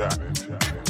Jack.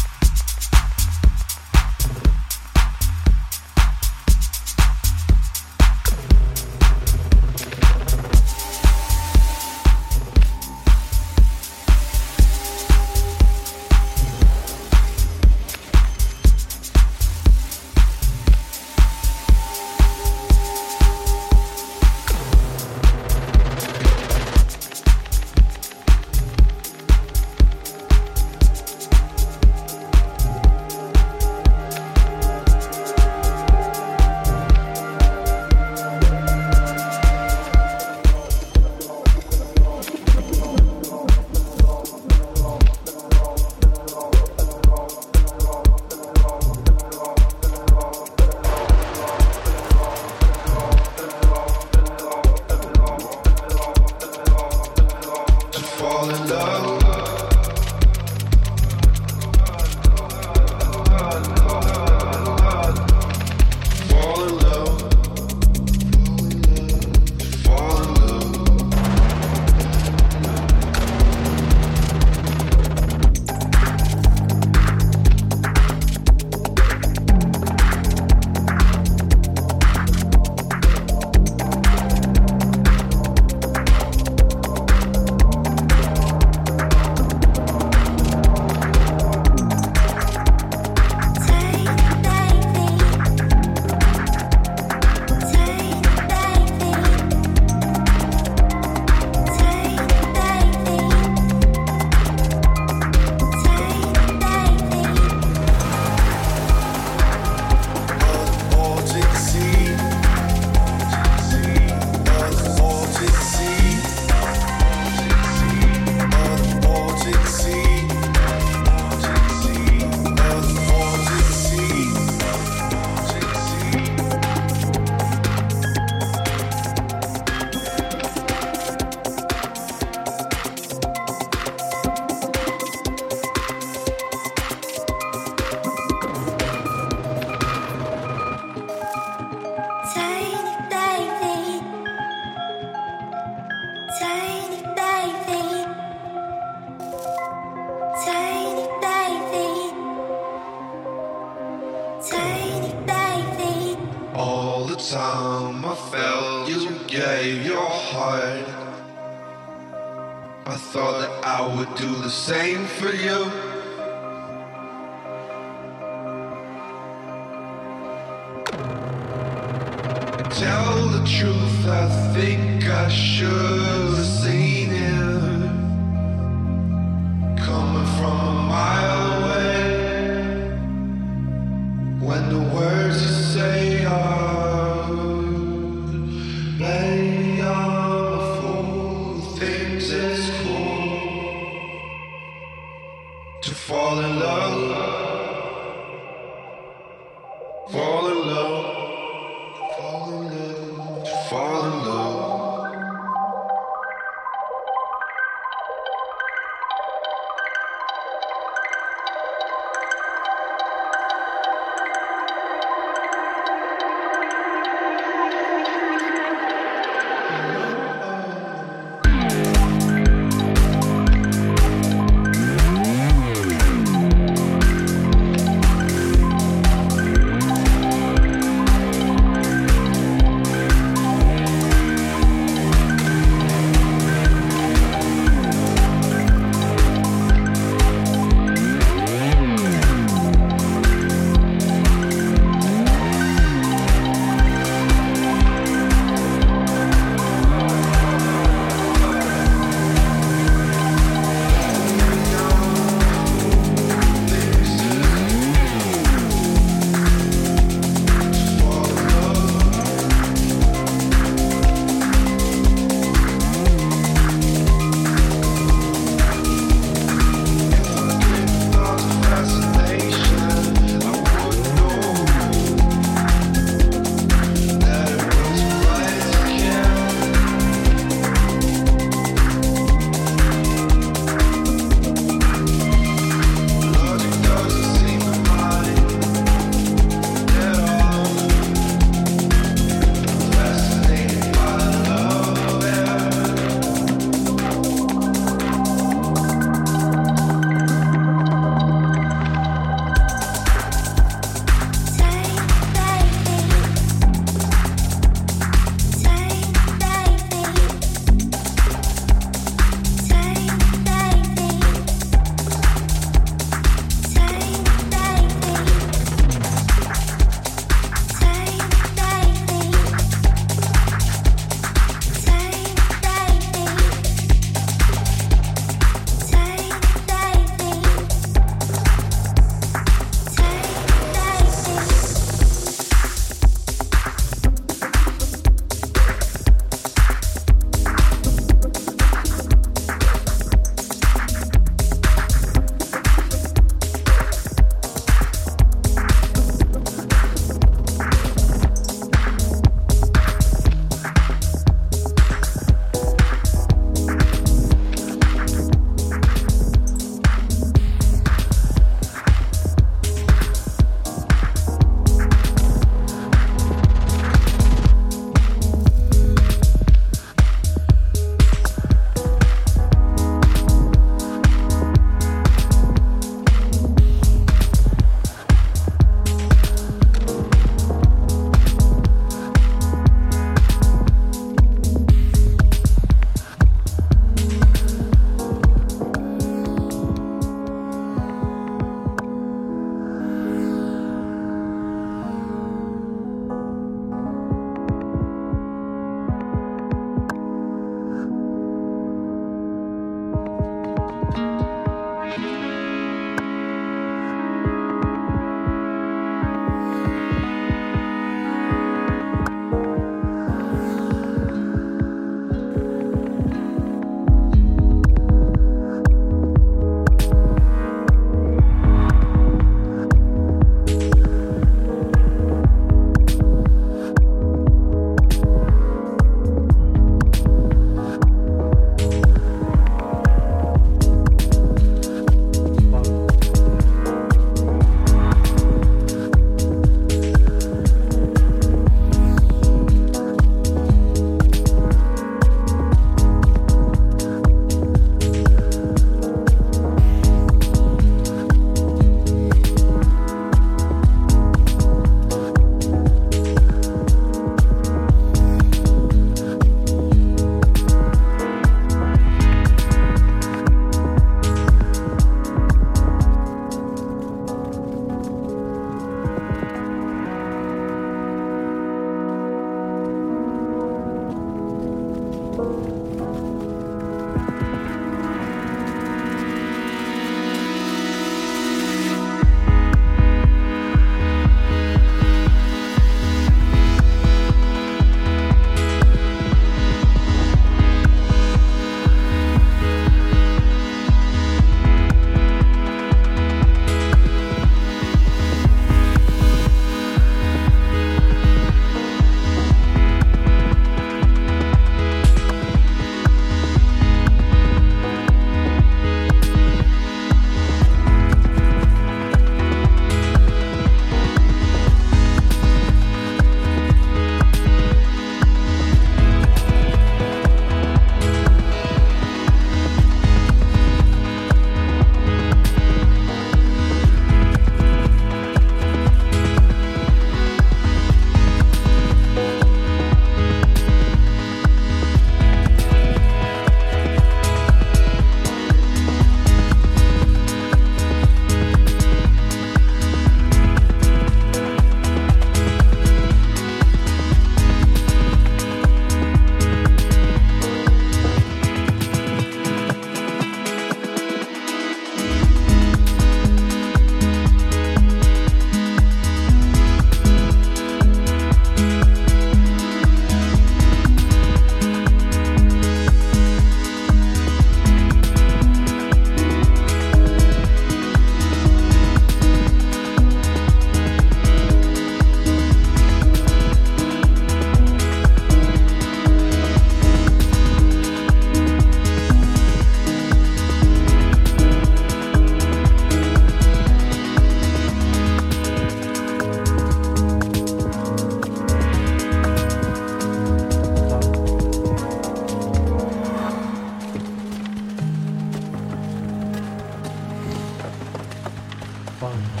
fun.